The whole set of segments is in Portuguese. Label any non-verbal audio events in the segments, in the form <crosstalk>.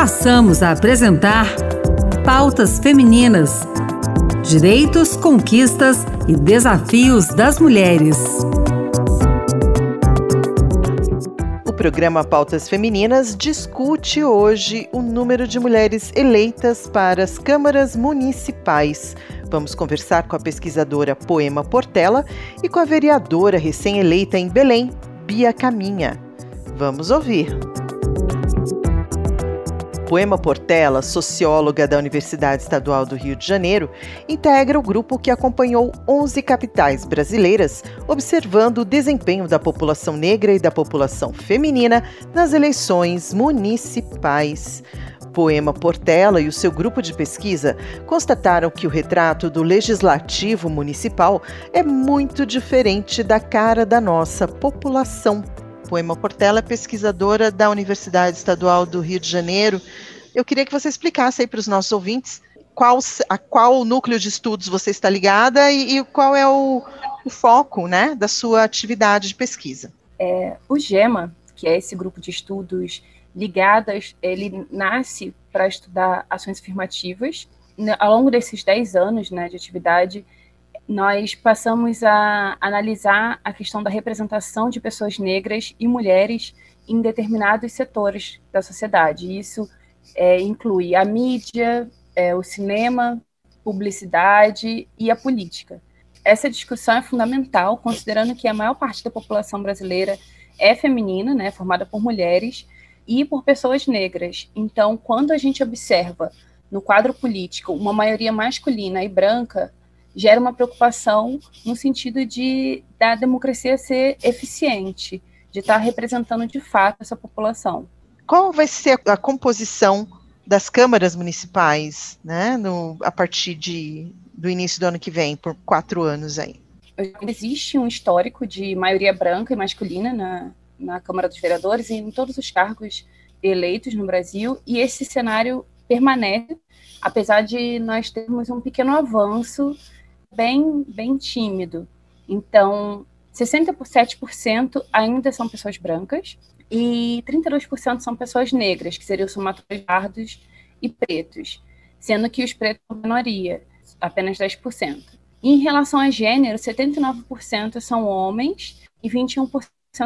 passamos a apresentar Pautas Femininas: Direitos, Conquistas e Desafios das Mulheres. O programa Pautas Femininas discute hoje o número de mulheres eleitas para as câmaras municipais. Vamos conversar com a pesquisadora Poema Portela e com a vereadora recém-eleita em Belém, Bia Caminha. Vamos ouvir. Poema Portela, socióloga da Universidade Estadual do Rio de Janeiro, integra o grupo que acompanhou 11 capitais brasileiras, observando o desempenho da população negra e da população feminina nas eleições municipais. Poema Portela e o seu grupo de pesquisa constataram que o retrato do legislativo municipal é muito diferente da cara da nossa população Poema Portela pesquisadora da Universidade Estadual do Rio de Janeiro. Eu queria que você explicasse aí para os nossos ouvintes qual, a qual núcleo de estudos você está ligada e, e qual é o, o, foco né, da sua atividade de pesquisa. É, o GEMA, que é esse grupo de estudos ligadas, ele nasce para estudar ações afirmativas. Ao longo desses 10 anos né, de atividade, nós passamos a analisar a questão da representação de pessoas negras e mulheres em determinados setores da sociedade. Isso é, inclui a mídia, é, o cinema, publicidade e a política. Essa discussão é fundamental, considerando que a maior parte da população brasileira é feminina, né, formada por mulheres e por pessoas negras. Então, quando a gente observa no quadro político uma maioria masculina e branca, gera uma preocupação no sentido de da democracia ser eficiente, de estar representando de fato essa população. Qual vai ser a composição das câmaras municipais, né, no, a partir de, do início do ano que vem, por quatro anos aí? Existe um histórico de maioria branca e masculina na, na Câmara dos Vereadores e em todos os cargos eleitos no Brasil, e esse cenário permanece, apesar de nós termos um pequeno avanço bem, bem tímido. Então, 67% ainda são pessoas brancas e 32% são pessoas negras, que seriam somatórios pardos e pretos, sendo que os pretos são minoria, apenas 10%. E em relação a gênero, 79% são homens e 21%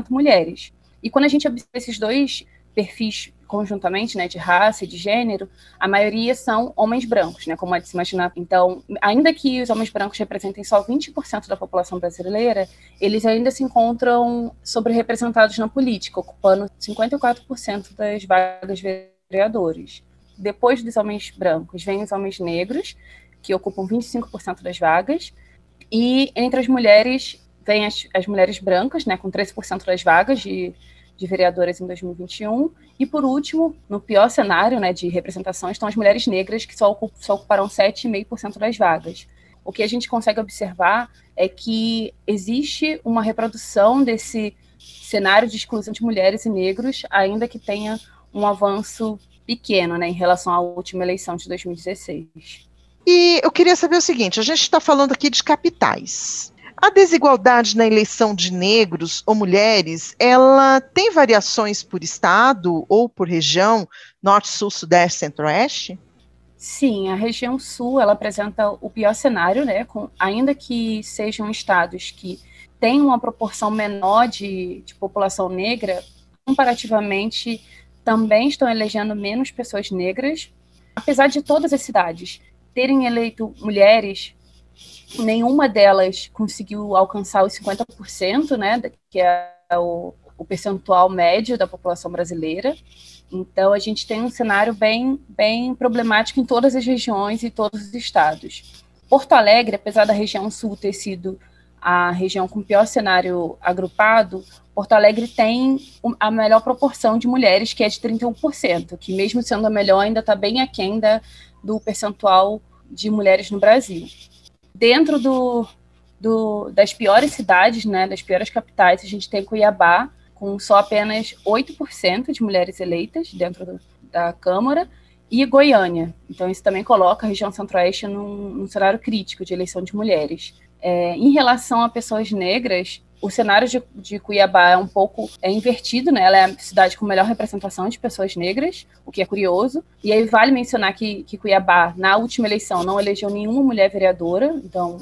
mulheres. E quando a gente observa esses dois perfis conjuntamente, né, de raça e de gênero, a maioria são homens brancos, né, como é de se imaginar. Então, ainda que os homens brancos representem só 20% da população brasileira, eles ainda se encontram sobre-representados na política, ocupando 54% das vagas vereadores. Depois dos homens brancos, vêm os homens negros, que ocupam 25% das vagas, e entre as mulheres, vêm as, as mulheres brancas, né, com 13% das vagas de de vereadoras em 2021. E, por último, no pior cenário né, de representação, estão as mulheres negras, que só, ocupam, só ocuparão 7,5% das vagas. O que a gente consegue observar é que existe uma reprodução desse cenário de exclusão de mulheres e negros, ainda que tenha um avanço pequeno né, em relação à última eleição de 2016. E eu queria saber o seguinte: a gente está falando aqui de capitais. A desigualdade na eleição de negros ou mulheres, ela tem variações por estado ou por região, norte, sul, sudeste, centro-oeste? Sim, a região sul ela apresenta o pior cenário, né? Com, ainda que sejam estados que têm uma proporção menor de, de população negra, comparativamente também estão elegendo menos pessoas negras, apesar de todas as cidades terem eleito mulheres nenhuma delas conseguiu alcançar os 50%, né, que é o, o percentual médio da população brasileira. Então, a gente tem um cenário bem, bem problemático em todas as regiões e todos os estados. Porto Alegre, apesar da região sul ter sido a região com pior cenário agrupado, Porto Alegre tem a melhor proporção de mulheres, que é de 31%, que mesmo sendo a melhor, ainda está bem aquém da, do percentual de mulheres no Brasil dentro do, do, das piores cidades, né, das piores capitais, a gente tem Cuiabá, com só apenas 8% de mulheres eleitas dentro do, da Câmara, e Goiânia. Então, isso também coloca a região centro-oeste num, num cenário crítico de eleição de mulheres. É, em relação a pessoas negras, o cenário de, de, Cuiabá é um pouco é invertido, né? Ela é a cidade com melhor representação de pessoas negras, o que é curioso. E aí vale mencionar que, que Cuiabá, na última eleição, não elegeu nenhuma mulher vereadora, então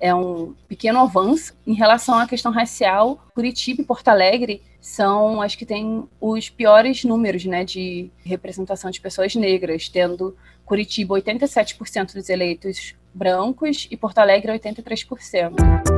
é um pequeno avanço. Em relação à questão racial, Curitiba e Porto Alegre são as que têm os piores números né, de representação de pessoas negras, tendo Curitiba 87% dos eleitos brancos e Porto Alegre 83%.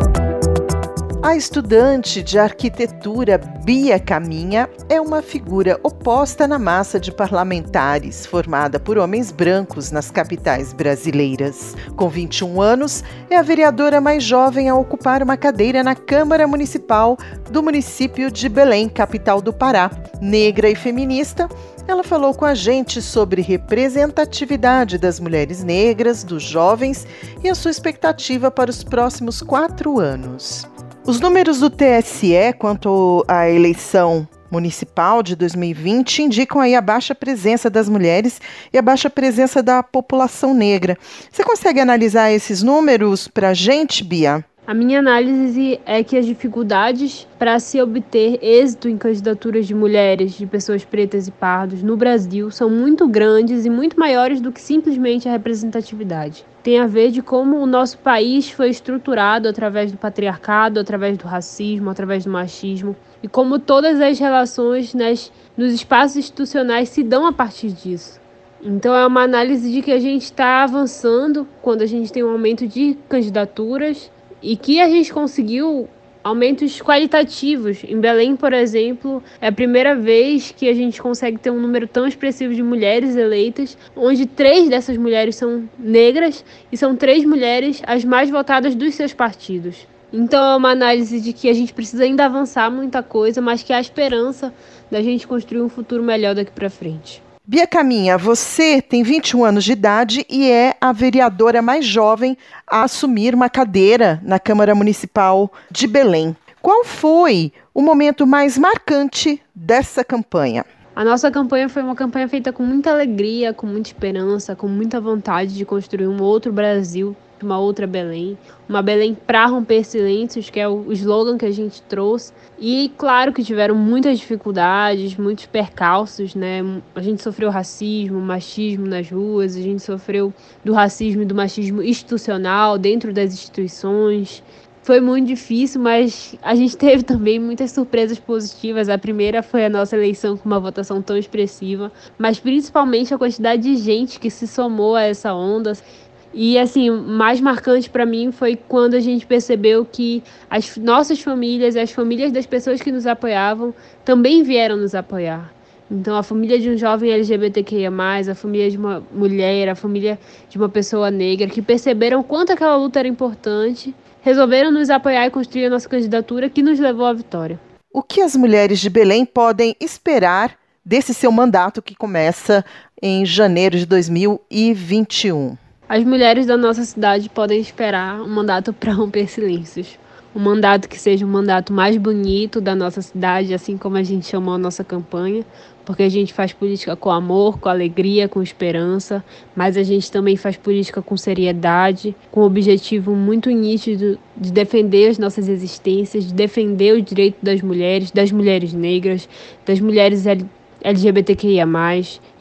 A estudante de arquitetura Bia Caminha é uma figura oposta na massa de parlamentares, formada por homens brancos nas capitais brasileiras. Com 21 anos, é a vereadora mais jovem a ocupar uma cadeira na Câmara Municipal do município de Belém, capital do Pará. Negra e feminista, ela falou com a gente sobre representatividade das mulheres negras, dos jovens e a sua expectativa para os próximos quatro anos. Os números do TSE quanto à eleição municipal de 2020 indicam aí a baixa presença das mulheres e a baixa presença da população negra. Você consegue analisar esses números para a gente, Bia? A minha análise é que as dificuldades para se obter êxito em candidaturas de mulheres, de pessoas pretas e pardos no Brasil são muito grandes e muito maiores do que simplesmente a representatividade. Tem a ver de como o nosso país foi estruturado através do patriarcado, através do racismo, através do machismo e como todas as relações nas, nos espaços institucionais se dão a partir disso. Então é uma análise de que a gente está avançando quando a gente tem um aumento de candidaturas e que a gente conseguiu aumentos qualitativos. Em Belém, por exemplo, é a primeira vez que a gente consegue ter um número tão expressivo de mulheres eleitas, onde três dessas mulheres são negras e são três mulheres as mais votadas dos seus partidos. Então é uma análise de que a gente precisa ainda avançar muita coisa, mas que há esperança da gente construir um futuro melhor daqui para frente. Bia Caminha, você tem 21 anos de idade e é a vereadora mais jovem a assumir uma cadeira na Câmara Municipal de Belém. Qual foi o momento mais marcante dessa campanha? A nossa campanha foi uma campanha feita com muita alegria, com muita esperança, com muita vontade de construir um outro Brasil uma outra Belém, uma Belém para romper silêncios, que é o slogan que a gente trouxe. E claro que tiveram muitas dificuldades, muitos percalços, né? A gente sofreu racismo, machismo nas ruas, a gente sofreu do racismo e do machismo institucional dentro das instituições. Foi muito difícil, mas a gente teve <laughs> também muitas surpresas positivas. A primeira foi a nossa eleição com uma votação tão expressiva, mas principalmente a quantidade de gente que se somou a essa onda. E assim, mais marcante para mim foi quando a gente percebeu que as nossas famílias, as famílias das pessoas que nos apoiavam, também vieram nos apoiar. Então, a família de um jovem LGBTQIA, a família de uma mulher, a família de uma pessoa negra, que perceberam quanto aquela luta era importante, resolveram nos apoiar e construir a nossa candidatura, que nos levou à vitória. O que as mulheres de Belém podem esperar desse seu mandato que começa em janeiro de 2021? As mulheres da nossa cidade podem esperar um mandato para romper silêncios. Um mandato que seja um mandato mais bonito da nossa cidade, assim como a gente chamou a nossa campanha, porque a gente faz política com amor, com alegria, com esperança, mas a gente também faz política com seriedade, com o objetivo muito nítido de defender as nossas existências, de defender o direito das mulheres, das mulheres negras, das mulheres LGBTQIA,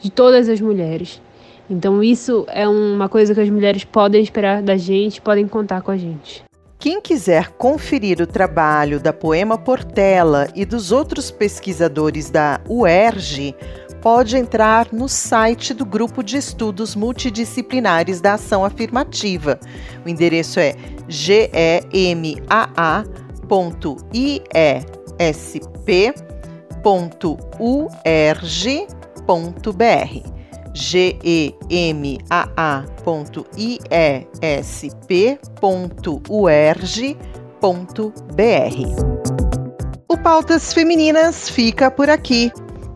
de todas as mulheres. Então isso é uma coisa que as mulheres podem esperar da gente, podem contar com a gente. Quem quiser conferir o trabalho da Poema Portela e dos outros pesquisadores da UERJ, pode entrar no site do Grupo de Estudos Multidisciplinares da Ação Afirmativa. O endereço é gemaa.iesp.urg.br gemaa.iesp.urg.br. O Pautas Femininas fica por aqui.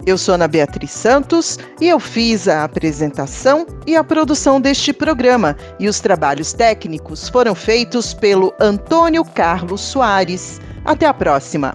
Eu sou Ana Beatriz Santos e eu fiz a apresentação e a produção deste programa, e os trabalhos técnicos foram feitos pelo Antônio Carlos Soares. Até a próxima!